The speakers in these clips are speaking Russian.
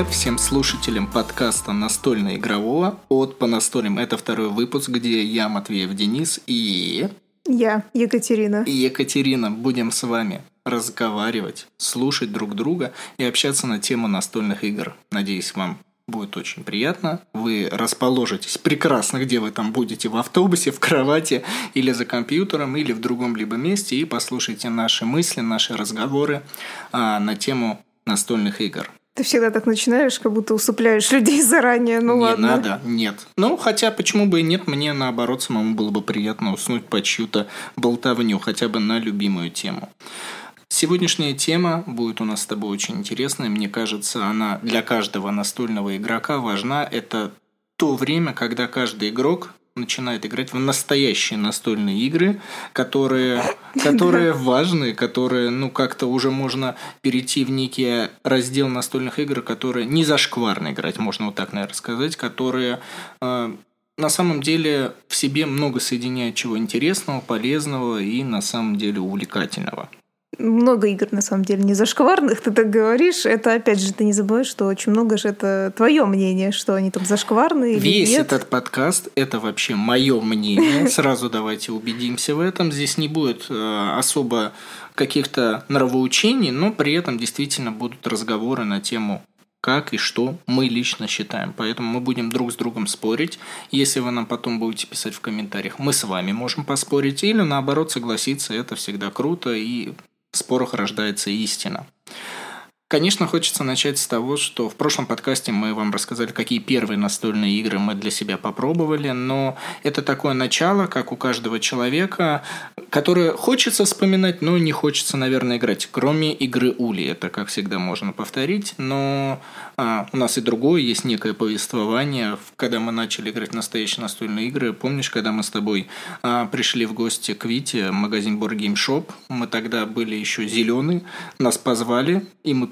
Привет, всем слушателям подкаста настольно-игрового от по настолям. Это второй выпуск, где я, Матвеев Денис и... Я, Екатерина. И Екатерина будем с вами разговаривать, слушать друг друга и общаться на тему настольных игр. Надеюсь, вам будет очень приятно. Вы расположитесь прекрасно, где вы там будете, в автобусе, в кровати или за компьютером, или в другом либо месте, и послушайте наши мысли, наши разговоры а, на тему настольных игр. Ты всегда так начинаешь, как будто усыпляешь людей заранее, ну не ладно. Не надо, нет. Ну, хотя, почему бы и нет, мне наоборот самому было бы приятно уснуть под чью-то болтовню, хотя бы на любимую тему. Сегодняшняя тема будет у нас с тобой очень интересная. Мне кажется, она для каждого настольного игрока важна. Это то время, когда каждый игрок начинает играть в настоящие настольные игры, которые, которые важны, которые, ну, как-то уже можно перейти в некий раздел настольных игр, которые не зашкварно играть, можно вот так, наверное, сказать, которые э, на самом деле в себе много соединяют чего интересного, полезного и на самом деле увлекательного много игр, на самом деле, не зашкварных, ты так говоришь. Это, опять же, ты не забываешь, что очень много же это твое мнение, что они там зашкварные или Весь нет. этот подкаст – это вообще мое мнение. Сразу давайте убедимся в этом. Здесь не будет э, особо каких-то нравоучений, но при этом действительно будут разговоры на тему как и что мы лично считаем. Поэтому мы будем друг с другом спорить. Если вы нам потом будете писать в комментариях, мы с вами можем поспорить или наоборот согласиться. Это всегда круто и в спорах рождается истина. Конечно, хочется начать с того, что в прошлом подкасте мы вам рассказали, какие первые настольные игры мы для себя попробовали, но это такое начало, как у каждого человека, которое хочется вспоминать, но не хочется, наверное, играть, кроме игры Ули. Это, как всегда, можно повторить, но а, у нас и другое, есть некое повествование, когда мы начали играть в настоящие настольные игры. Помнишь, когда мы с тобой а, пришли в гости к Вите, магазин Board Game Shop, мы тогда были еще зеленые, нас позвали, и мы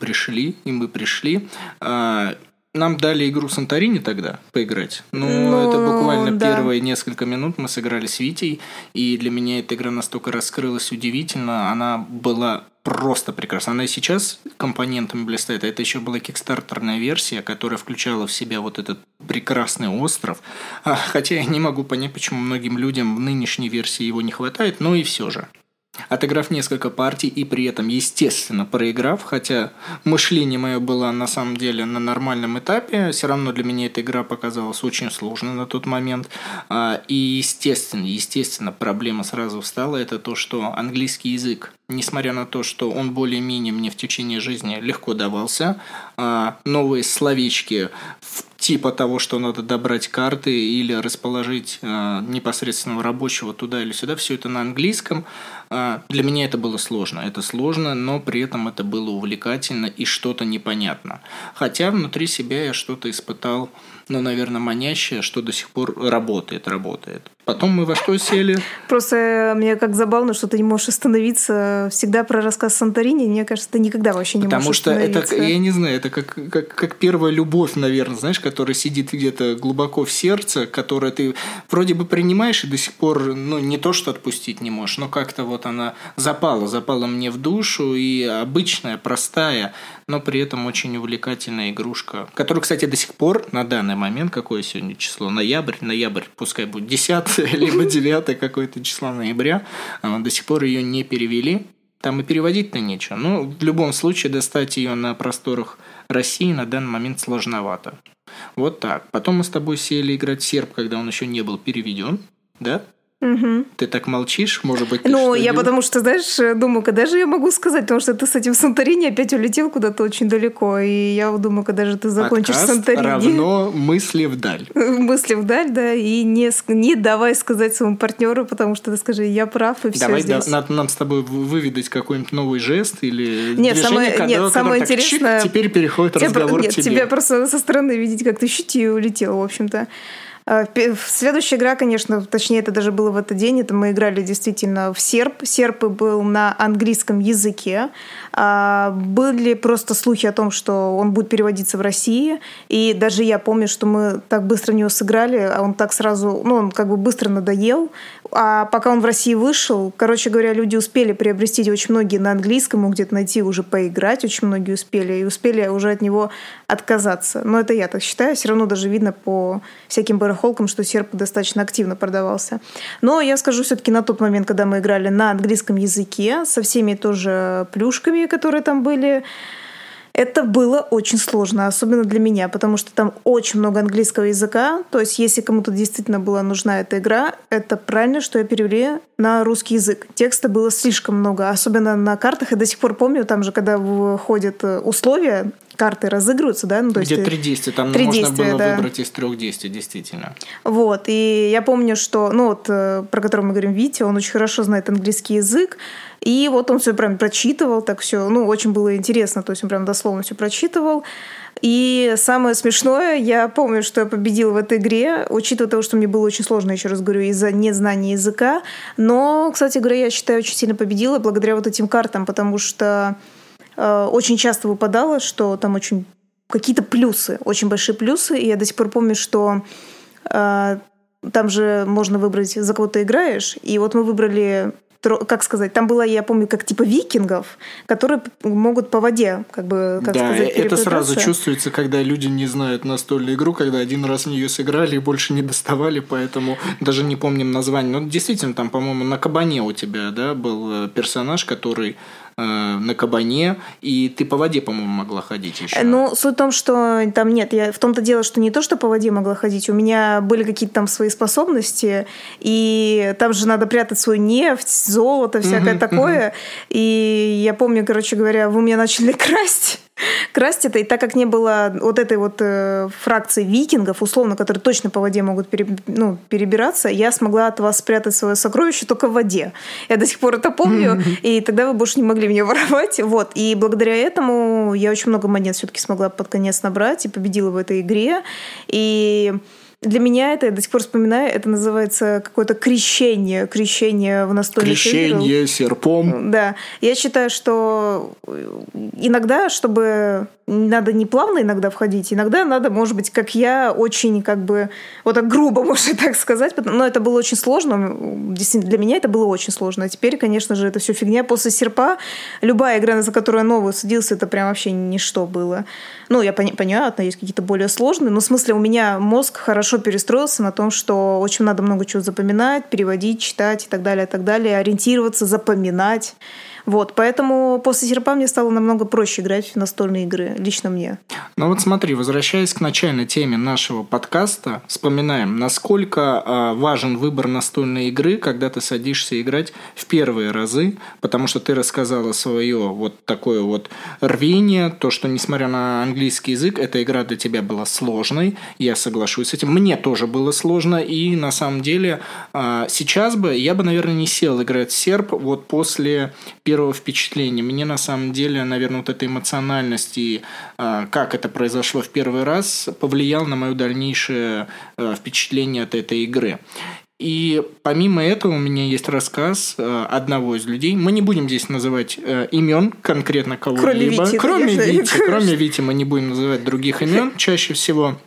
и мы пришли. А, нам дали игру Санторини тогда поиграть. Ну, ну это буквально да. первые несколько минут мы сыграли с Витей, и для меня эта игра настолько раскрылась удивительно. Она была просто прекрасна. Она и сейчас компонентами блистает. Это еще была кикстартерная версия, которая включала в себя вот этот прекрасный остров. А, хотя я не могу понять, почему многим людям в нынешней версии его не хватает, но и все же. Отыграв несколько партий и при этом, естественно, проиграв, хотя мышление мое было на самом деле на нормальном этапе, все равно для меня эта игра показалась очень сложной на тот момент. А, и, естественно, естественно, проблема сразу встала, это то, что английский язык, несмотря на то, что он более-менее мне в течение жизни легко давался, а, новые словечки в типа того, что надо добрать карты или расположить э, непосредственного рабочего туда или сюда, все это на английском. Э, для меня это было сложно. Это сложно, но при этом это было увлекательно и что-то непонятно. Хотя внутри себя я что-то испытал ну, наверное, манящее, что до сих пор работает, работает. Потом мы во что сели? Просто мне как забавно, что ты не можешь остановиться всегда про рассказ Санторини. Мне кажется, ты никогда вообще не Потому можешь что это, я не знаю, это как, как, как первая любовь, наверное, знаешь, которая сидит где-то глубоко в сердце, которая ты вроде бы принимаешь и до сих пор, ну, не то, что отпустить не можешь, но как-то вот она запала, запала мне в душу, и обычная, простая, но при этом очень увлекательная игрушка, которую, кстати, до сих пор на данный момент, какое сегодня число, ноябрь, ноябрь, пускай будет 10 либо 9 какое-то число ноября, а, до сих пор ее не перевели, там и переводить-то нечего. Но в любом случае достать ее на просторах России на данный момент сложновато. Вот так. Потом мы с тобой сели играть серб, когда он еще не был переведен, да? Угу. Ты так молчишь, может быть? Ну, я потому что, знаешь, думаю, когда же я могу сказать, потому что ты с этим Санторини опять улетел куда-то очень далеко, и я думаю, когда же ты закончишь Подкаст Санторини. равно мысли вдаль. мысли вдаль, да, и не, не давай сказать своему партнеру, потому что ты скажи, я прав, и все Давай здесь. Да, надо нам с тобой выведать какой-нибудь новый жест или нет, движение, самое, когда, нет, самое интересное... Чик, теперь переходит тебя, разговор нет, к тебе. тебя просто со стороны видеть, как ты щути улетел, в общем-то. Э, следующая игра, конечно, точнее, это даже было в этот день, это мы играли действительно в серп. Серп был на английском языке. А, были просто слухи о том, что он будет переводиться в России. И даже я помню, что мы так быстро в него сыграли, а он так сразу, ну, он как бы быстро надоел. А пока он в России вышел, короче говоря, люди успели приобрести очень многие на английском, где-то найти уже поиграть, очень многие успели, и успели уже от него отказаться. Но это я так считаю. Все равно даже видно по всяким барахолкам, что серп достаточно активно продавался. Но я скажу все-таки на тот момент, когда мы играли на английском языке, со всеми тоже плюшками, которые там были, это было очень сложно, особенно для меня, потому что там очень много английского языка. То есть, если кому-то действительно была нужна эта игра, это правильно, что я перевели на русский язык. Текста было слишком много, особенно на картах. Я до сих пор помню, там же, когда выходят э, условия, карты разыгрываются, да? Ну, то Где есть, три действия, там 3 можно действия, было да. выбрать из трех действий, действительно. Вот, и я помню, что, ну вот, э, про который мы говорим, Витя, он очень хорошо знает английский язык, и вот он все прям прочитывал, так все, ну, очень было интересно, то есть он прям дословно все прочитывал. И самое смешное, я помню, что я победила в этой игре, учитывая того, что мне было очень сложно, еще раз говорю, из-за незнания языка. Но, кстати говоря, я считаю, очень сильно победила благодаря вот этим картам, потому что э, очень часто выпадало, что там очень какие-то плюсы, очень большие плюсы. И я до сих пор помню, что э, там же можно выбрать, за кого ты играешь. И вот мы выбрали как сказать, там было, я помню, как типа викингов, которые могут по воде, как бы, как да, сказать, это сразу чувствуется, когда люди не знают настольную игру, когда один раз в нее сыграли и больше не доставали, поэтому даже не помним название. Но действительно, там, по-моему, на кабане у тебя, да, был э, персонаж, который Э, на кабане, и ты по воде, по-моему, могла ходить еще. Ну, суть в том, что там нет, я в том-то дело, что не то, что по воде могла ходить, у меня были какие-то там свои способности, и там же надо прятать свою нефть, золото, всякое такое. И я помню, короче говоря, вы меня начали красть красть это. И так как не было вот этой вот э, фракции викингов, условно, которые точно по воде могут пере, ну, перебираться, я смогла от вас спрятать свое сокровище только в воде. Я до сих пор это помню, и тогда вы больше не могли меня воровать. Вот. И благодаря этому я очень много монет все-таки смогла под конец набрать и победила в этой игре. И для меня это, я до сих пор вспоминаю, это называется какое-то крещение, крещение в настольных Крещение играх. серпом. Да. Я считаю, что иногда, чтобы надо не плавно иногда входить, иногда надо, может быть, как я, очень как бы, вот так грубо, можно так сказать, но это было очень сложно, действительно, для меня это было очень сложно. А теперь, конечно же, это все фигня. После серпа любая игра, за которую я новую садился, это прям вообще ничто было. Ну, я пони- понятно, есть какие-то более сложные, но в смысле у меня мозг хорошо перестроился на том, что очень надо много чего запоминать, переводить, читать и так далее, и так далее, ориентироваться, запоминать. Вот, поэтому после серпа мне стало намного проще играть в настольные игры, лично мне. Ну вот смотри, возвращаясь к начальной теме нашего подкаста, вспоминаем, насколько э, важен выбор настольной игры, когда ты садишься играть в первые разы, потому что ты рассказала свое вот такое вот рвение, то, что несмотря на английский язык, эта игра для тебя была сложной, я соглашусь с этим, мне тоже было сложно, и на самом деле э, сейчас бы я бы, наверное, не сел играть в серп вот после первого первого впечатления. Мне на самом деле, наверное, вот эта эмоциональность и э, как это произошло в первый раз повлиял на мое дальнейшее э, впечатление от этой игры. И помимо этого у меня есть рассказ э, одного из людей. Мы не будем здесь называть имен конкретно кого-либо. Кроме Вити. Кроме Вити, кроме Вити мы не будем называть других имен чаще всего.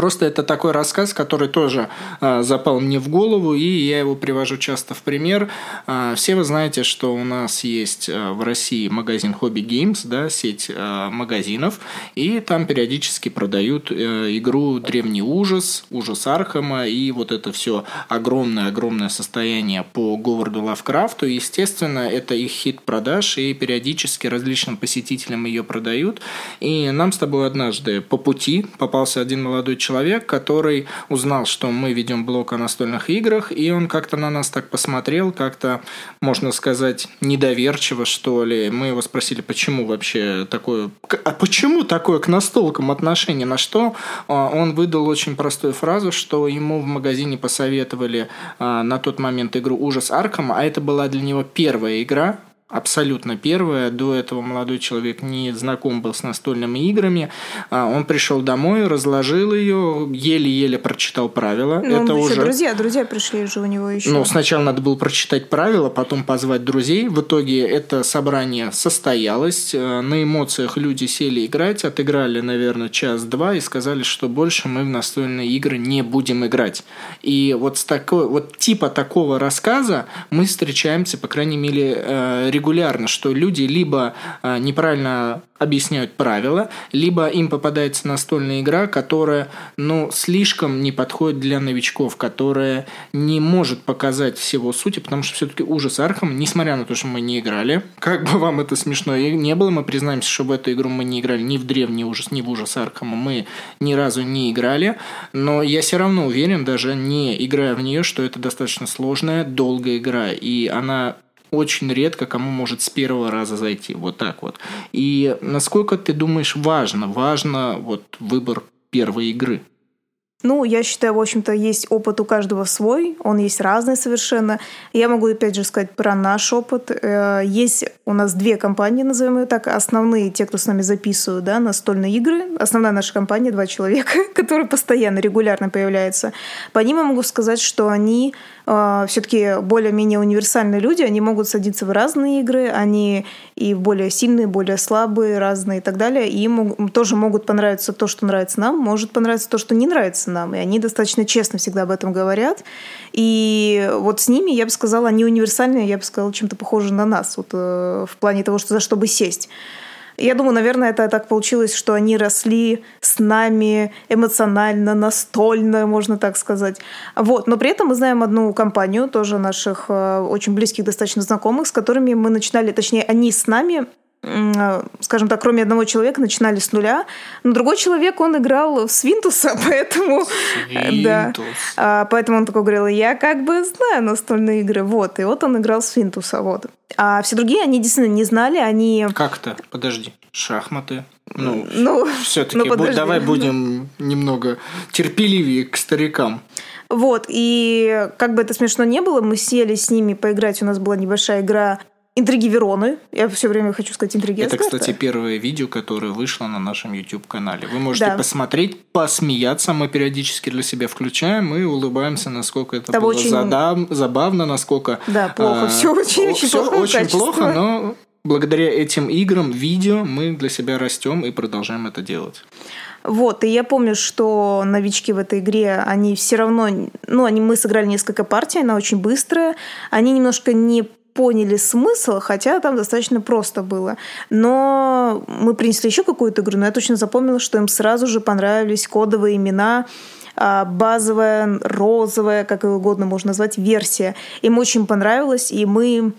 Просто это такой рассказ, который тоже э, запал мне в голову, и я его привожу часто в пример. Э, все вы знаете, что у нас есть э, в России магазин Hobby Games, да, сеть э, магазинов, и там периодически продают э, игру Древний ужас, ужас Архама, и вот это все огромное-огромное состояние по Говарду Лавкрафту. Естественно, это их хит продаж, и периодически различным посетителям ее продают. И нам с тобой однажды по пути попался один молодой человек, который узнал, что мы ведем блог о настольных играх, и он как-то на нас так посмотрел, как-то, можно сказать, недоверчиво, что ли. Мы его спросили, почему вообще такое... А почему такое к настолкам отношение? На что а, он выдал очень простую фразу, что ему в магазине посоветовали а, на тот момент игру «Ужас Аркама», а это была для него первая игра, абсолютно первая. До этого молодой человек не знаком был с настольными играми. А, он пришел домой, разложил ее, еле-еле прочитал правила. Ну, это уже друзья, друзья пришли же у него еще. Ну, сначала надо было прочитать правила, потом позвать друзей. В итоге это собрание состоялось. Э, на эмоциях люди сели играть, отыграли, наверное, час-два и сказали, что больше мы в настольные игры не будем играть. И вот с такой, вот типа такого рассказа мы встречаемся, по крайней мере, э, регулярно, что люди либо э, неправильно объясняют правила, либо им попадается настольная игра, которая, ну, слишком не подходит для новичков, которая не может показать всего сути, потому что все-таки ужас Архам, несмотря на то, что мы не играли, как бы вам это смешно и не было, мы признаемся, что в эту игру мы не играли ни в древний ужас, ни в ужас Архама, мы ни разу не играли, но я все равно уверен, даже не играя в нее, что это достаточно сложная, долгая игра, и она очень редко кому может с первого раза зайти. Вот так вот. И насколько ты думаешь важно? Важно вот выбор первой игры? Ну, я считаю, в общем-то, есть опыт у каждого свой, он есть разный совершенно. Я могу, опять же, сказать про наш опыт. Э, есть у нас две компании, назовем ее так, основные, те, кто с нами записывают, да, настольные игры. Основная наша компания, два человека, которые постоянно, регулярно появляются. По ним я могу сказать, что они э, все-таки более-менее универсальные люди, они могут садиться в разные игры, они и более сильные, более слабые, разные и так далее. И им тоже могут понравиться то, что нравится нам, может понравиться то, что не нравится нам. И они достаточно честно всегда об этом говорят. И вот с ними, я бы сказала, они универсальные, я бы сказала, чем-то похожи на нас вот, э, в плане того, что за что бы сесть. Я думаю, наверное, это так получилось, что они росли с нами эмоционально, настольно, можно так сказать. Вот. Но при этом мы знаем одну компанию, тоже наших э, очень близких, достаточно знакомых, с которыми мы начинали, точнее, они с нами скажем так, кроме одного человека, начинали с нуля. Но другой человек, он играл в Свинтуса, поэтому... Свинтус. Да, а, поэтому он такой говорил, я как бы знаю настольные игры. Вот, и вот он играл в Свинтуса, вот. А все другие, они действительно не знали, они... Как-то, подожди, шахматы, ну, ну все-таки ну, будь, давай будем немного терпеливее к старикам. Вот, и как бы это смешно не было, мы сели с ними поиграть, у нас была небольшая игра Интриги Вероны. Я все время хочу сказать интриги Это, кстати, первое видео, которое вышло на нашем YouTube-канале. Вы можете да. посмотреть, посмеяться. Мы периодически для себя включаем и улыбаемся, насколько это Там было очень... задав... забавно, насколько... Да, плохо. А... Все очень-очень все плохо. очень плохо, но благодаря этим играм, видео мы для себя растем и продолжаем это делать. Вот, и я помню, что новички в этой игре, они все равно, ну, они, мы сыграли несколько партий, она очень быстрая, они немножко не поняли смысл, хотя там достаточно просто было. Но мы принесли еще какую-то игру, но я точно запомнила, что им сразу же понравились кодовые имена, а, базовая, розовая, как угодно можно назвать, версия. Им очень понравилось, и мы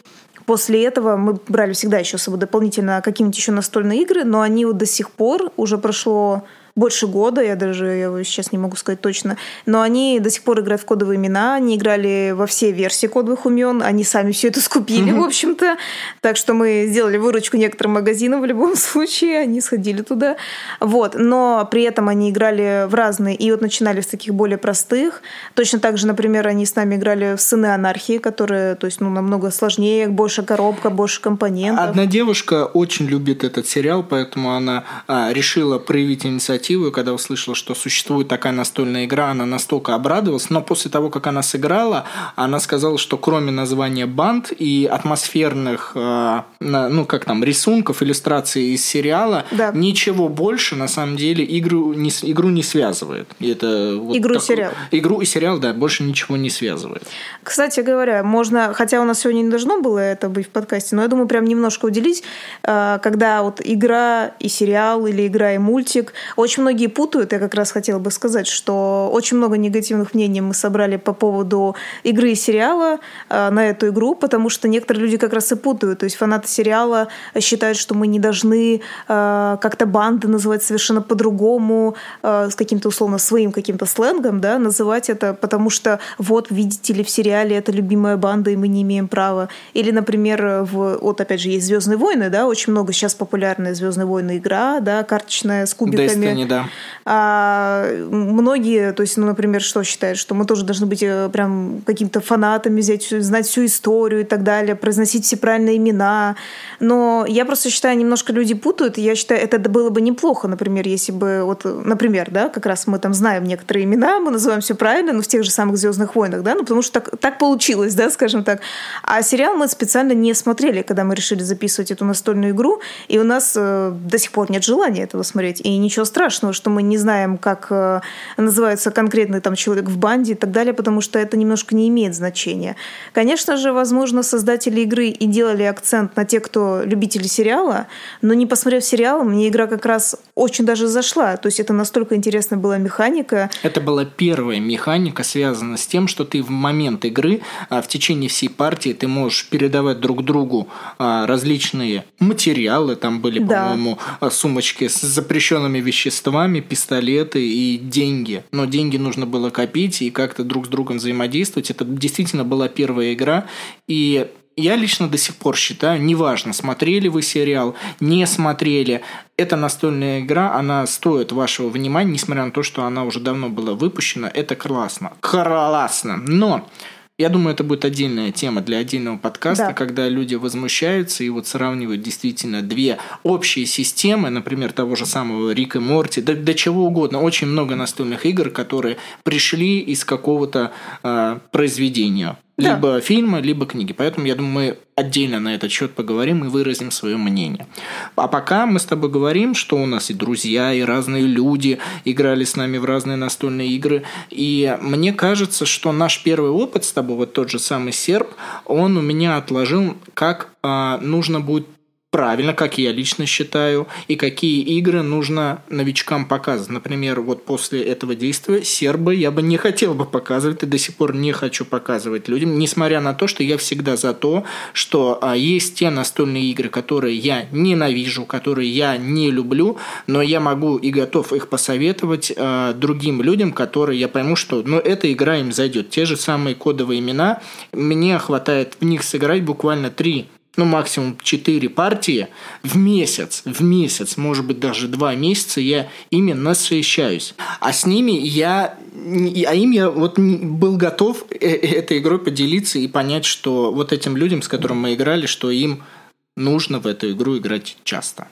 После этого мы брали всегда еще с собой дополнительно какие-нибудь еще настольные игры, но они вот до сих пор, уже прошло больше года, я даже я сейчас не могу сказать точно, но они до сих пор играют в кодовые имена, они играли во все версии кодовых имен, они сами все это скупили, в общем-то, так что мы сделали выручку некоторым магазинам в любом случае, они сходили туда, вот, но при этом они играли в разные, и вот начинали с таких более простых, точно так же, например, они с нами играли в «Сыны анархии», которые, то есть, ну, намного сложнее, больше коробка, больше компонентов. Одна девушка очень любит этот сериал, поэтому она а, решила проявить инициативу инициативу, когда услышала, что существует такая настольная игра, она настолько обрадовалась, но после того, как она сыграла, она сказала, что кроме названия банд и атмосферных, э, ну как там, рисунков, иллюстраций из сериала, да. ничего больше на самом деле игру не, игру не связывает. И это вот игру так, и сериал. Игру и сериал, да, больше ничего не связывает. Кстати говоря, можно, хотя у нас сегодня не должно было это быть в подкасте, но я думаю, прям немножко уделить, э, когда вот игра и сериал или игра и мультик очень очень многие путают, я как раз хотела бы сказать, что очень много негативных мнений мы собрали по поводу игры и сериала э, на эту игру, потому что некоторые люди как раз и путают. То есть фанаты сериала считают, что мы не должны э, как-то банды называть совершенно по-другому, э, с каким-то условно своим каким-то сленгом, да, называть это, потому что вот, видите ли, в сериале это любимая банда, и мы не имеем права. Или, например, в, вот опять же есть Звездные войны, да, очень много сейчас популярная Звездные войны игра, да, карточная с кубиками. Destiny плане, да. А многие, то есть, ну, например, что считают, что мы тоже должны быть э, прям каким-то фанатами, взять, знать всю историю и так далее, произносить все правильные имена. Но я просто считаю, немножко люди путают. Я считаю, это было бы неплохо, например, если бы, вот, например, да, как раз мы там знаем некоторые имена, мы называем все правильно, но в тех же самых Звездных войнах, да, ну, потому что так, так получилось, да, скажем так. А сериал мы специально не смотрели, когда мы решили записывать эту настольную игру, и у нас э, до сих пор нет желания этого смотреть. И ничего страшного, что мы не знаем, как э, называется конкретный там человек в банде и так далее, потому что это немножко не имеет значения. Конечно же, возможно, создатели игры и делали акцент на те, кто любители сериала, но не посмотрев сериал, мне игра как раз очень даже зашла. То есть это настолько интересная была механика. Это была первая механика, связанная с тем, что ты в момент игры, а, в течение всей партии, ты можешь передавать друг другу а, различные материалы. Там были, да. по-моему, а, сумочки с запрещенными веществами, пистолеты и деньги. Но деньги нужно было копить и как-то друг с другом взаимодействовать. Это действительно была первая игра. И я лично до сих пор считаю, неважно, смотрели вы сериал, не смотрели, эта настольная игра, она стоит вашего внимания, несмотря на то, что она уже давно была выпущена, это классно. Классно. Но я думаю, это будет отдельная тема для отдельного подкаста, да. когда люди возмущаются и вот сравнивают действительно две общие системы, например, того же самого Рика и Морти, да, до чего угодно. Очень много настольных игр, которые пришли из какого-то э, произведения. Да. Либо фильмы, либо книги. Поэтому, я думаю, мы отдельно на этот счет поговорим и выразим свое мнение. А пока мы с тобой говорим, что у нас и друзья, и разные люди играли с нами в разные настольные игры. И мне кажется, что наш первый опыт с тобой, вот тот же самый серп, он у меня отложил, как а, нужно будет правильно, как я лично считаю, и какие игры нужно новичкам показывать. Например, вот после этого действия сербы я бы не хотел бы показывать, и до сих пор не хочу показывать людям, несмотря на то, что я всегда за то, что а, есть те настольные игры, которые я ненавижу, которые я не люблю, но я могу и готов их посоветовать а, другим людям, которые я пойму, что ну, эта игра им зайдет. Те же самые кодовые имена, мне хватает в них сыграть буквально три ну, максимум 4 партии в месяц, в месяц, может быть, даже 2 месяца я ими насыщаюсь. А с ними я, а им я вот был готов э, э, этой игрой поделиться и понять, что вот этим людям, с которыми мы играли, что им нужно в эту игру играть часто.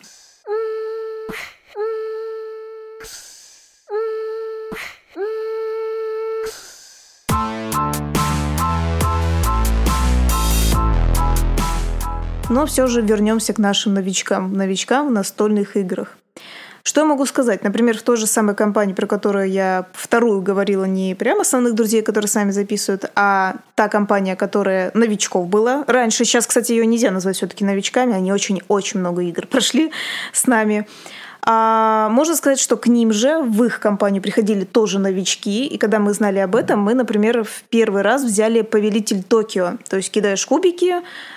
Но все же вернемся к нашим новичкам, новичкам в настольных играх. Что я могу сказать? Например, в той же самой компании, про которую я вторую говорила, не прямо основных друзей, которые сами записывают, а та компания, которая новичков была. Раньше, сейчас, кстати, ее нельзя назвать все-таки новичками, они очень-очень много игр прошли с нами. А можно сказать, что к ним же в их компанию приходили тоже новички, и когда мы знали об этом, мы, например, в первый раз взяли «Повелитель Токио». То есть кидаешь кубики,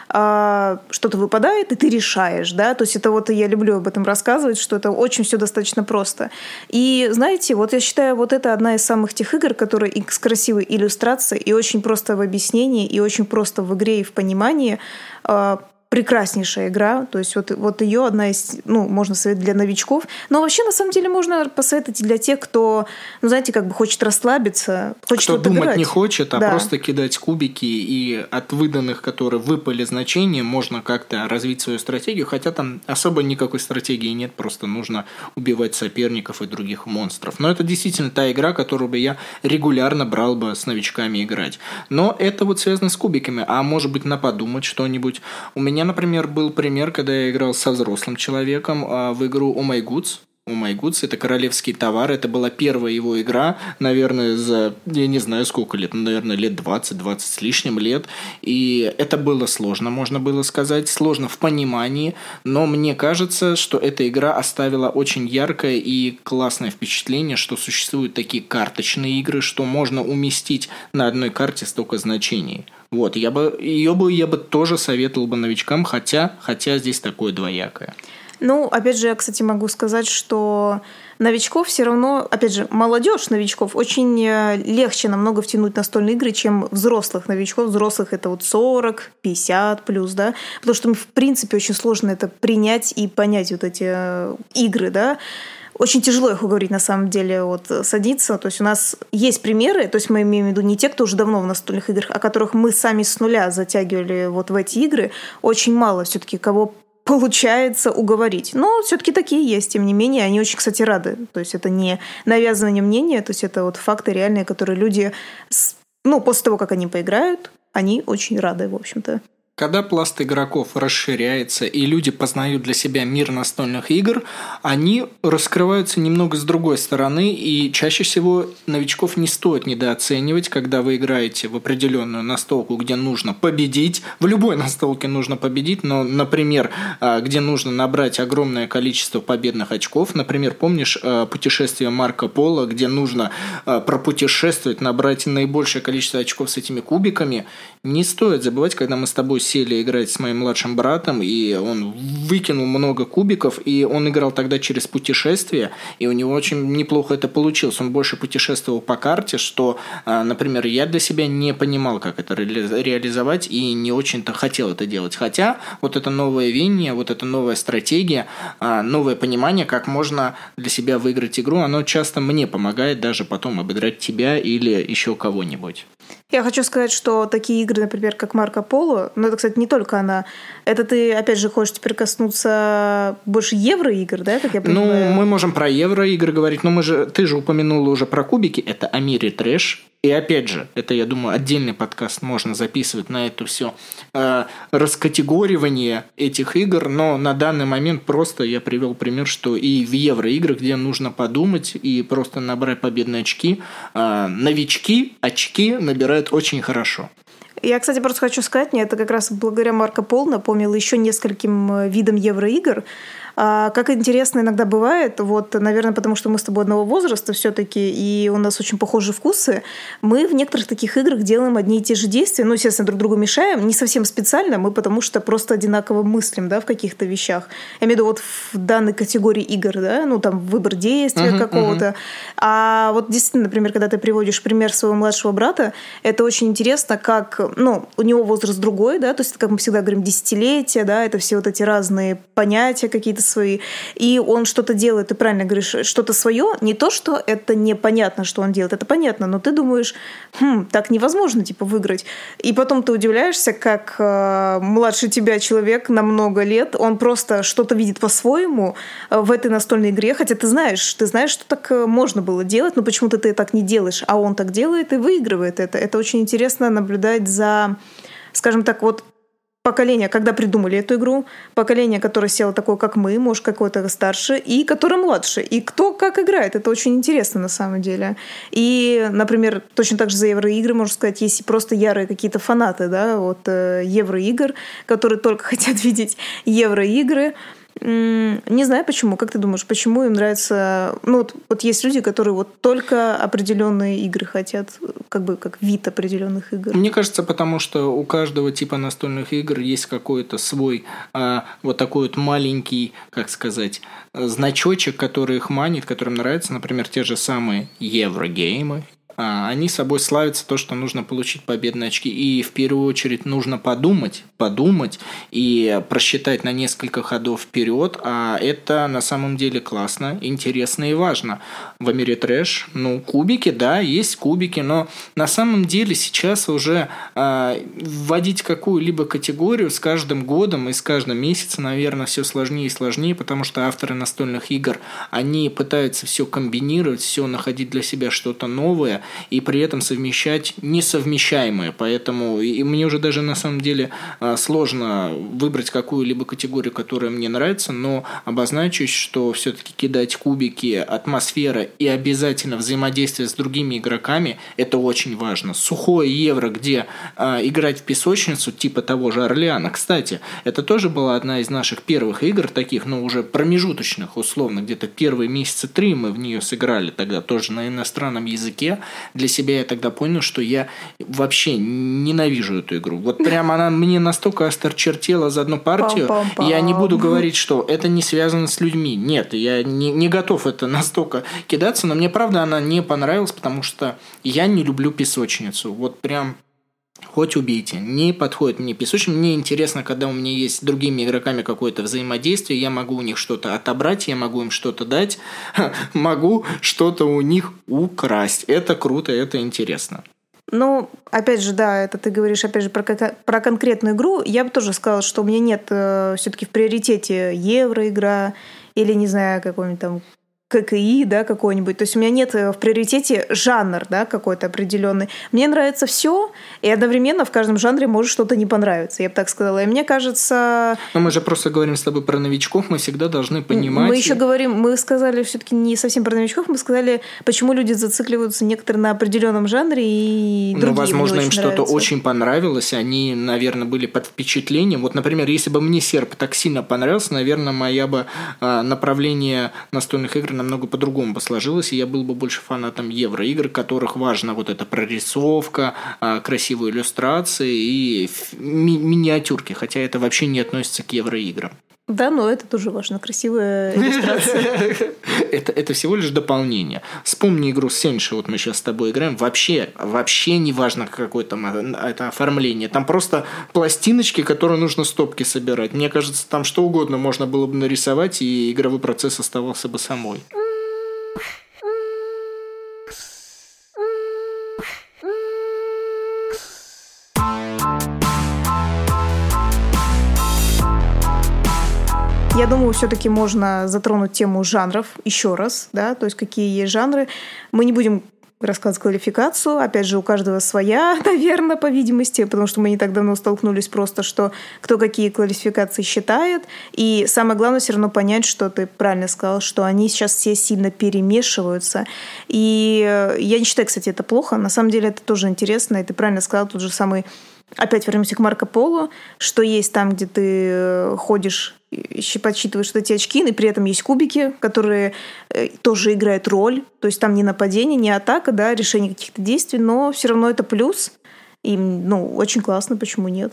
а, что-то выпадает, и ты решаешь, да, то есть это вот я люблю об этом рассказывать, что это очень все достаточно просто. И знаете, вот я считаю, вот это одна из самых тех игр, которые и с красивой иллюстрацией, и очень просто в объяснении, и очень просто в игре и в понимании а, прекраснейшая игра. То есть вот, вот ее одна из, ну, можно советовать для новичков. Но вообще, на самом деле, можно посоветовать и для тех, кто, ну, знаете, как бы хочет расслабиться, хочет Кто думать играть. не хочет, а да. просто кидать кубики, и от выданных, которые выпали значения, можно как-то развить свою стратегию, хотя там особо никакой стратегии нет, просто нужно убивать соперников и других монстров. Но это действительно та игра, которую бы я регулярно брал бы с новичками играть. Но это вот связано с кубиками, а может быть на подумать что-нибудь. У меня меня, например, был пример, когда я играл со взрослым человеком а, в игру Oh My Goods. Oh My это королевский товар. Это была первая его игра, наверное, за, я не знаю, сколько лет, ну, наверное, лет 20, 20 с лишним лет. И это было сложно, можно было сказать, сложно в понимании, но мне кажется, что эта игра оставила очень яркое и классное впечатление, что существуют такие карточные игры, что можно уместить на одной карте столько значений. Вот, я бы, ее бы я бы тоже советовал бы новичкам, хотя, хотя здесь такое двоякое. Ну, опять же, я, кстати, могу сказать, что новичков все равно, опять же, молодежь новичков очень э, легче намного втянуть настольные игры, чем взрослых новичков. Взрослых это вот 40, 50 плюс, да, потому что, в принципе, очень сложно это принять и понять вот эти э, игры, да. очень тяжело их уговорить на самом деле вот садиться. То есть у нас есть примеры, то есть мы имеем в виду не те, кто уже давно в настольных играх, а которых мы сами с нуля затягивали вот в эти игры. Очень мало все-таки кого получается уговорить. Но все-таки такие есть, тем не менее, они очень, кстати, рады. То есть это не навязывание мнения, то есть это вот факты реальные, которые люди, ну, после того, как они поиграют, они очень рады, в общем-то. Когда пласт игроков расширяется и люди познают для себя мир настольных игр, они раскрываются немного с другой стороны, и чаще всего новичков не стоит недооценивать, когда вы играете в определенную настолку, где нужно победить. В любой настолке нужно победить, но, например, а, где нужно набрать огромное количество победных очков. Например, помнишь а, путешествие Марко Поло, где нужно а, пропутешествовать, набрать наибольшее количество очков с этими кубиками. Не стоит забывать, когда мы с тобой сели играть с моим младшим братом, и он выкинул много кубиков, и он играл тогда через путешествие, и у него очень неплохо это получилось. Он больше путешествовал по карте, что, а, например, я для себя не понимал, как это реализовать, и не очень-то хотел это делать. Хотя вот это новое веяние, вот эта новая стратегия, а, новое понимание, как можно для себя выиграть игру, оно часто мне помогает даже потом обыграть тебя или еще кого-нибудь. Я хочу сказать, что такие игры, например, как Марко Поло, но это, кстати, не только она, это ты, опять же, хочешь теперь коснуться больше евроигр, да, как я ну, понимаю? Ну, мы можем про евроигры говорить, но мы же, ты же упомянула уже про кубики, это Амири Трэш, и опять же, это, я думаю, отдельный подкаст можно записывать на это все э, раскатегоривание этих игр, но на данный момент просто я привел пример, что и в евроиграх, где нужно подумать и просто набрать победные очки, э, новички очки набирают очень хорошо. Я, кстати, просто хочу сказать, мне это как раз благодаря Марко Пол напомнило еще нескольким э, видам евроигр. А, как интересно иногда бывает, вот, наверное, потому что мы с тобой одного возраста все-таки, и у нас очень похожие вкусы, мы в некоторых таких играх делаем одни и те же действия, ну, естественно, друг другу мешаем, не совсем специально, мы потому что просто одинаково мыслим, да, в каких-то вещах. Я имею в виду вот в данной категории игр, да, ну, там, выбор действия uh-huh, какого-то. Uh-huh. А вот действительно, например, когда ты приводишь пример своего младшего брата, это очень интересно, как, ну, у него возраст другой, да, то есть, как мы всегда говорим, десятилетия, да, это все вот эти разные понятия какие-то свои, и он что-то делает, ты правильно говоришь, что-то свое, не то, что это непонятно, что он делает, это понятно, но ты думаешь, хм, так невозможно, типа, выиграть. И потом ты удивляешься, как э, младше тебя человек на много лет, он просто что-то видит по-своему э, в этой настольной игре, хотя ты знаешь, ты знаешь, что так э, можно было делать, но почему-то ты так не делаешь, а он так делает и выигрывает это. Это очень интересно наблюдать за скажем так, вот поколение, когда придумали эту игру, поколение, которое село такое, как мы, может, какое-то старше, и которое младше. И кто как играет. Это очень интересно на самом деле. И, например, точно так же за евроигры, можно сказать, есть просто ярые какие-то фанаты да, вот, э, евроигр, которые только хотят видеть евроигры. Не знаю почему. Как ты думаешь, почему им нравится... Ну, вот, вот есть люди, которые вот только определенные игры хотят, как бы как вид определенных игр. Мне кажется, потому что у каждого типа настольных игр есть какой-то свой а, вот такой вот маленький, как сказать, значочек, который их манит, которым нравится, например, те же самые еврогеймы они собой славятся то, что нужно получить победные очки. И в первую очередь нужно подумать, подумать и просчитать на несколько ходов вперед. А это на самом деле классно, интересно и важно. В мире трэш, ну, кубики, да, есть кубики, но на самом деле сейчас уже э, вводить какую-либо категорию с каждым годом и с каждым месяцем, наверное, все сложнее и сложнее, потому что авторы настольных игр, они пытаются все комбинировать, все находить для себя что-то новое, и при этом совмещать несовмещаемые. Поэтому и мне уже даже на самом деле а, сложно выбрать какую-либо категорию, которая мне нравится, но обозначусь, что все-таки кидать кубики, атмосфера и обязательно взаимодействие с другими игроками – это очень важно. Сухое евро, где а, играть в песочницу, типа того же Орлеана. Кстати, это тоже была одна из наших первых игр, таких, ну, уже промежуточных, условно, где-то первые месяца три мы в нее сыграли тогда тоже на иностранном языке для себя я тогда понял, что я вообще ненавижу эту игру. Вот прям она мне настолько острочертела за одну партию, я не буду говорить, что это не связано с людьми. Нет, я не, не готов это настолько кидаться, но мне правда она не понравилась, потому что я не люблю песочницу. Вот прям хоть убейте. Не подходит мне песочек. Мне интересно, когда у меня есть с другими игроками какое-то взаимодействие, я могу у них что-то отобрать, я могу им что-то дать, могу что-то у них украсть. Это круто, это интересно. Ну, опять же, да, это ты говоришь, опять же, про, про конкретную игру. Я бы тоже сказала, что у меня нет э, все-таки в приоритете евроигра или, не знаю, какой-нибудь там ККИ, да, какой-нибудь. То есть у меня нет э, в приоритете жанр, да, какой-то определенный. Мне нравится все, и одновременно в каждом жанре может что-то не понравиться, я бы так сказала. И мне кажется... Но мы же просто говорим с тобой про новичков, мы всегда должны понимать... Мы еще говорим, мы сказали все-таки не совсем про новичков, мы сказали, почему люди зацикливаются некоторые на определенном жанре и другие Ну, возможно, им что-то очень понравилось, они, наверное, были под впечатлением. Вот, например, если бы мне серп так сильно понравился, наверное, моя бы а, направление настольных игр намного по-другому бы сложилось, и я был бы больше фанатом евроигр, которых важна вот эта прорисовка, а, красивые иллюстрации и ми- миниатюрки, хотя это вообще не относится к евроиграм. Да, но это тоже важно. Красивая иллюстрация. это, это всего лишь дополнение. Вспомни игру Сенши, вот мы сейчас с тобой играем. Вообще, вообще не важно, какое там это оформление. Там просто пластиночки, которые нужно стопки собирать. Мне кажется, там что угодно можно было бы нарисовать, и игровой процесс оставался бы самой. Я думаю, все-таки можно затронуть тему жанров еще раз, да, то есть какие есть жанры. Мы не будем рассказывать квалификацию. Опять же, у каждого своя, наверное, по видимости, потому что мы не так давно столкнулись просто, что кто какие квалификации считает. И самое главное все равно понять, что ты правильно сказал, что они сейчас все сильно перемешиваются. И э, я не считаю, кстати, это плохо. На самом деле это тоже интересно. И ты правильно сказал, тот же самый Опять вернемся к Марко Поло, что есть там, где ты э, ходишь подсчитываешь вот эти очки, и при этом есть кубики, которые э, тоже играют роль. То есть там не нападение, не атака, да, решение каких-то действий, но все равно это плюс. И, ну, очень классно, почему нет?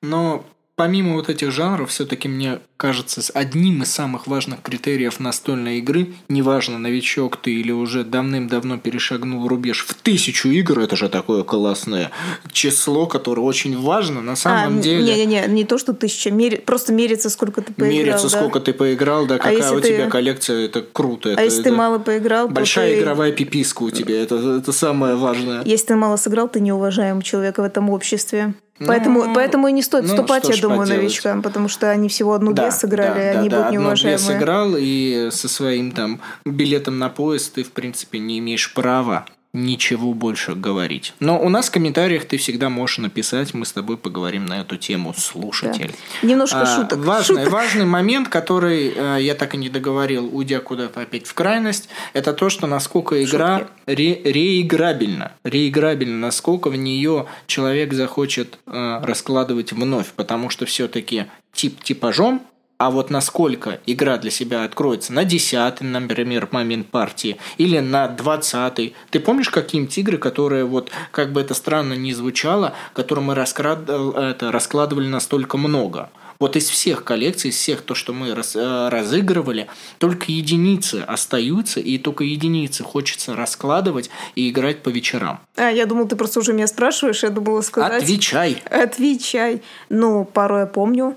Но помимо вот этих жанров, все-таки мне кажется, одним из самых важных критериев настольной игры, неважно, новичок ты или уже давным-давно перешагнул рубеж в тысячу игр, это же такое классное число, которое очень важно на самом а, деле. Не-не-не, не то, что тысяча, мери... просто мерится, сколько ты поиграл. Мерится, да? сколько ты поиграл, да, а какая у ты... тебя коллекция, это круто. А это, если это... ты мало поиграл, Большая ты... игровая пиписка у тебя, это, это самое важное. Если ты мало сыграл, ты неуважаемый человек в этом обществе. Поэтому, ну, поэтому и не стоит ну, вступать, я думаю, поделать. новичкам, потому что они всего одну да, сыграли, да, они да, будут да, неуважаемые. Одну сыграл, и со своим там билетом на поезд ты, в принципе, не имеешь права ничего больше говорить. Но у нас в комментариях ты всегда можешь написать, мы с тобой поговорим на эту тему, слушатель. Да. Немножко а, шуток. Важный, шуток. важный момент, который э, я так и не договорил, уйдя куда-то опять в крайность, это то, что насколько игра ре, реиграбельна. Реиграбельна, насколько в нее человек захочет э, раскладывать вновь, потому что все-таки тип типажом а вот насколько игра для себя откроется на 10 например, момент партии, или на 20 Ты помнишь какие-нибудь игры, которые, вот, как бы это странно ни звучало, которые мы раскрад... это, раскладывали настолько много? Вот из всех коллекций, из всех то, что мы раз, э, разыгрывали, только единицы остаются, и только единицы хочется раскладывать и играть по вечерам. А, я думал, ты просто уже меня спрашиваешь, я думала сказать... Отвечай! Отвечай! Ну, пару я помню.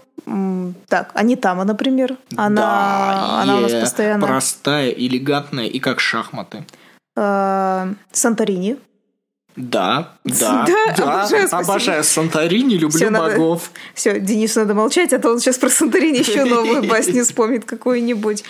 Так, Анитама, например. Она, да, она у нас постоянно... Простая, элегантная и как шахматы. А, Санторини. Да, да, да, да. Обожаю, обожаю Санторини, люблю Всё, богов. Надо... Все, Денису надо молчать, а то он сейчас про Санторини еще новую басню вспомнит какую-нибудь.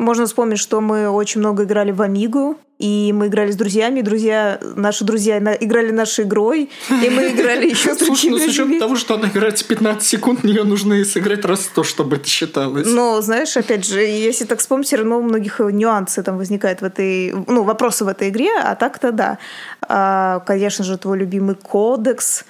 Можно вспомнить, что мы очень много играли в Амигу, и мы играли с друзьями, друзья, наши друзья играли нашей игрой, и мы играли еще с Слушай, ну с учетом того, что она играет 15 секунд, нее нужно сыграть раз сто, чтобы это считалось. Но, знаешь, опять же, если так вспомнить, все равно у многих нюансы там возникают в этой, ну, вопросы в этой игре, а так-то да. А, конечно же, твой любимый кодекс – Э,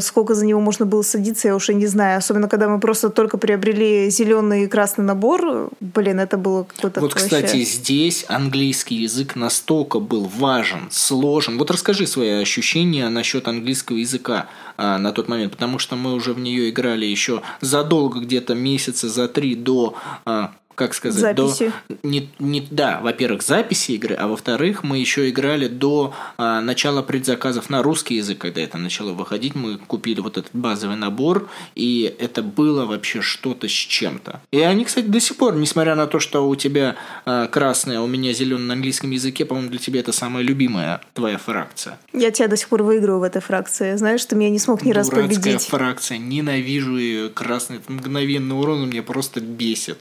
сколько за него можно было садиться, я уже не знаю. Особенно, когда мы просто только приобрели зеленый и красный набор. Блин, это было какое-то Вот, вообще... кстати, здесь английский язык настолько был важен, сложен. Вот расскажи свои ощущения насчет английского языка а, на тот момент, потому что мы уже в нее играли еще задолго, где-то месяца за три до а, как сказать, Записи. до не, не да, во-первых, записи игры, а во-вторых, мы еще играли до а, начала предзаказов на русский язык, когда это начало выходить, мы купили вот этот базовый набор, и это было вообще что-то с чем-то. И они, кстати, до сих пор, несмотря на то, что у тебя а, красная, а у меня зеленый на английском языке, по-моему, для тебя это самая любимая твоя фракция. Я тебя до сих пор выигрываю в этой фракции. Знаешь, ты меня не смог ни раз Дурацкая победить. фракция, ненавижу ее, красный, мгновенный урон меня просто бесит.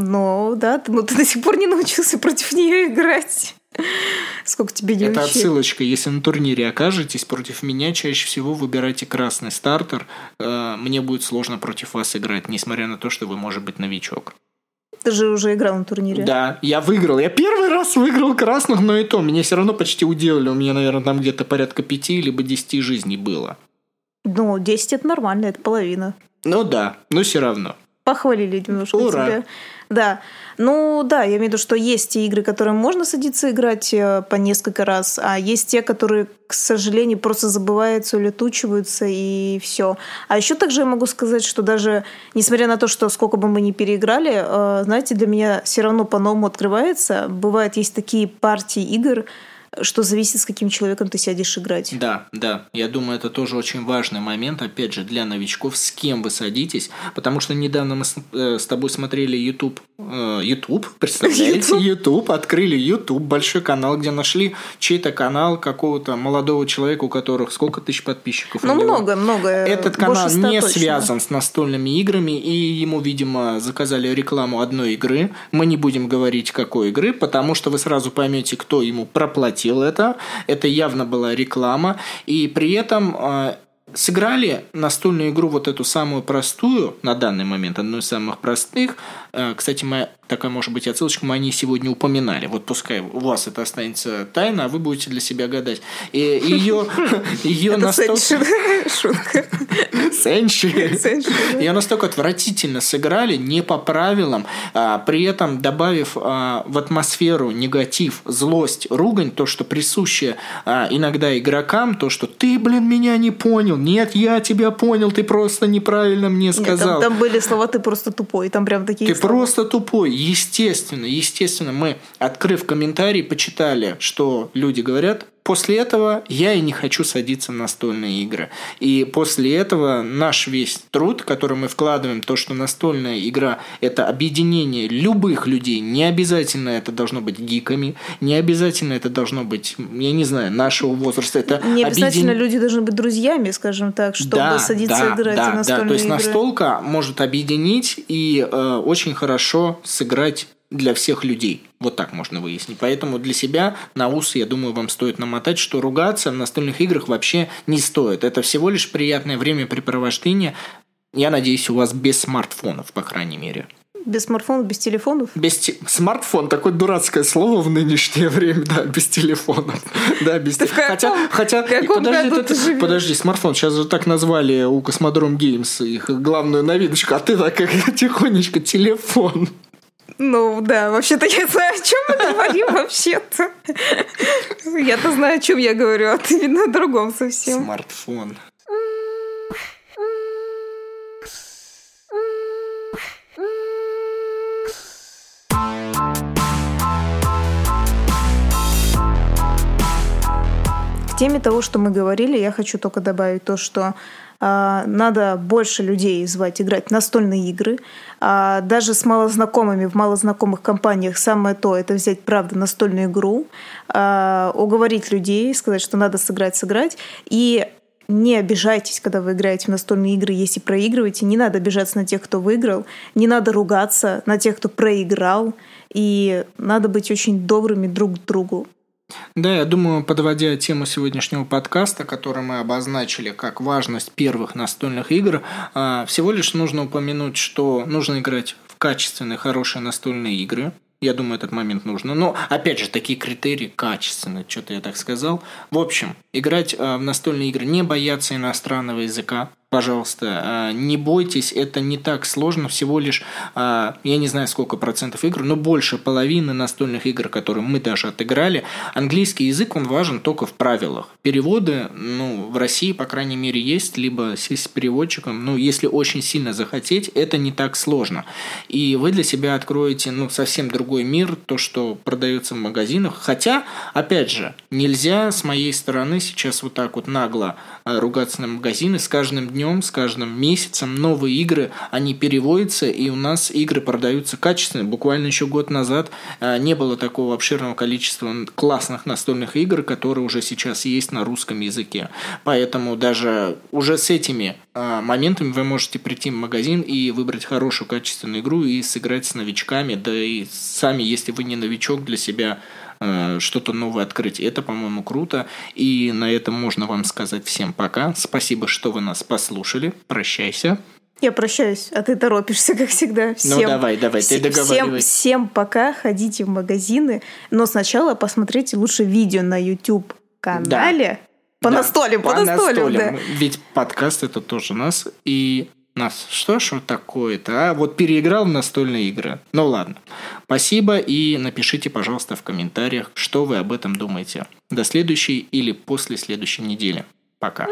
Ну, да, ты, ну, ты до сих пор не научился против нее играть. Сколько тебе не Это учили. отсылочка. Если на турнире окажетесь против меня, чаще всего выбирайте красный стартер. Э, Мне будет сложно против вас играть, несмотря на то, что вы, может быть, новичок. Ты же уже играл на турнире. Да, я выиграл. Я первый раз выиграл красных, но и то. Меня все равно почти уделали. У меня, наверное, там где-то порядка пяти либо десяти жизней было. Ну, 10 это нормально, это половина. Ну да, но все равно. Похвалили немножко Ура. тебя. Да. Ну да, я имею в виду, что есть те игры, которые можно садиться играть э, по несколько раз, а есть те, которые, к сожалению, просто забываются, улетучиваются и все. А еще также я могу сказать, что даже несмотря на то, что сколько бы мы ни переиграли, э, знаете, для меня все равно по-новому открывается. Бывает, есть такие партии игр, что зависит, с каким человеком ты сядешь играть. Да, да. Я думаю, это тоже очень важный момент, опять же, для новичков, с кем вы садитесь. Потому что недавно мы с, э, с тобой смотрели YouTube. э, YouTube, представляете? YouTube. YouTube. Открыли YouTube, большой канал, где нашли чей-то канал какого-то молодого человека, у которых сколько тысяч подписчиков? Ну, много, много. Этот канал не точно. связан с настольными играми, и ему, видимо, заказали рекламу одной игры. Мы не будем говорить, какой игры, потому что вы сразу поймете, кто ему проплатил это. Это явно была реклама. И при этом э, сыграли настольную игру вот эту самую простую, на данный момент одну из самых простых. Э, Кстати, моя такая может быть отсылочка, мы о ней сегодня упоминали. Вот пускай у вас это останется тайна, а вы будете для себя гадать. И ее, ее настолько... Шутка. Да. Ее настолько отвратительно сыграли, не по правилам, а, при этом добавив а, в атмосферу негатив, злость, ругань, то, что присуще а, иногда игрокам, то, что ты, блин, меня не понял, нет, я тебя понял, ты просто неправильно мне сказал. там были слова «ты просто тупой», там прям такие. Просто тупой. Естественно, естественно, мы, открыв комментарий, почитали, что люди говорят. После этого я и не хочу садиться на настольные игры. И после этого наш весь труд, который мы вкладываем, то, что настольная игра – это объединение любых людей. Не обязательно это должно быть гиками, не обязательно это должно быть, я не знаю, нашего возраста. Это Не обязательно объедин- люди должны быть друзьями, скажем так, чтобы садиться играть да, в настольные да. То есть игры. настолка может объединить и э, очень хорошо сыграть для всех людей. Вот так можно выяснить. Поэтому для себя на ус, я думаю, вам стоит намотать, что ругаться в настольных играх вообще не стоит. Это всего лишь приятное времяпрепровождение. Я надеюсь, у вас без смартфонов, по крайней мере. Без смартфонов, без телефонов. Без те- смартфон такое дурацкое слово в нынешнее время, да, без телефонов. Да, без Ты те- в каком- Хотя, хотя подожди, подожди, смартфон. Сейчас же так назвали у Космодром Геймс их главную новиночку, а ты так тихонечко телефон. Ну да, вообще-то я знаю, о чем мы говорим вообще-то. Я-то знаю, о чем я говорю, а ты о другом совсем. Смартфон. Теме того, что мы говорили, я хочу только добавить то, что а, надо больше людей звать играть настольные игры. А, даже с малознакомыми в малознакомых компаниях самое то это взять, правда, настольную игру, а, уговорить людей, сказать, что надо сыграть, сыграть. И не обижайтесь, когда вы играете в настольные игры, если проигрываете. Не надо обижаться на тех, кто выиграл. Не надо ругаться на тех, кто проиграл. И надо быть очень добрыми друг к другу. Да, я думаю, подводя тему сегодняшнего подкаста, который мы обозначили как важность первых настольных игр, а, всего лишь нужно упомянуть, что нужно играть в качественные, хорошие настольные игры. Я думаю, этот момент нужно. Но, опять же, такие критерии качественные, что-то я так сказал. В общем, играть а, в настольные игры, не бояться иностранного языка. Пожалуйста, а, не бойтесь, это не так сложно, всего лишь, а, я не знаю сколько процентов игр, но больше половины настольных игр, которые мы даже отыграли, английский язык, он важен только в правилах. Переводы, ну, в России, по крайней мере, есть, либо сесть с переводчиком, ну, если очень сильно захотеть, это не так сложно. И вы для себя откроете, ну, совсем другой мир, то, что продается в магазинах, хотя, опять же, нельзя с моей стороны сейчас вот так вот нагло ругаться на магазины, с каждым днем с каждым месяцем новые игры, они переводятся, и у нас игры продаются качественно. Буквально еще год назад э, не было такого обширного количества классных настольных игр, которые уже сейчас есть на русском языке. Поэтому даже уже с этими э, моментами вы можете прийти в магазин и выбрать хорошую качественную игру и сыграть с новичками, да и сами, если вы не новичок, для себя Э, что-то новое открыть. Это, по-моему, круто. И на этом можно вам сказать всем пока. Спасибо, что вы нас послушали. Прощайся. Я прощаюсь, а ты торопишься, как всегда. Ну, всем, ну давай, давай, ты договаривай. Всем, всем пока, ходите в магазины, но сначала посмотрите лучше видео на YouTube канале. Да. По да, настолям, по, по настолям, да. Ведь подкаст это тоже нас. И нас. Что ж вот такое-то, а? Вот переиграл в настольные игры. Ну ладно. Спасибо и напишите, пожалуйста, в комментариях, что вы об этом думаете. До следующей или после следующей недели. Пока.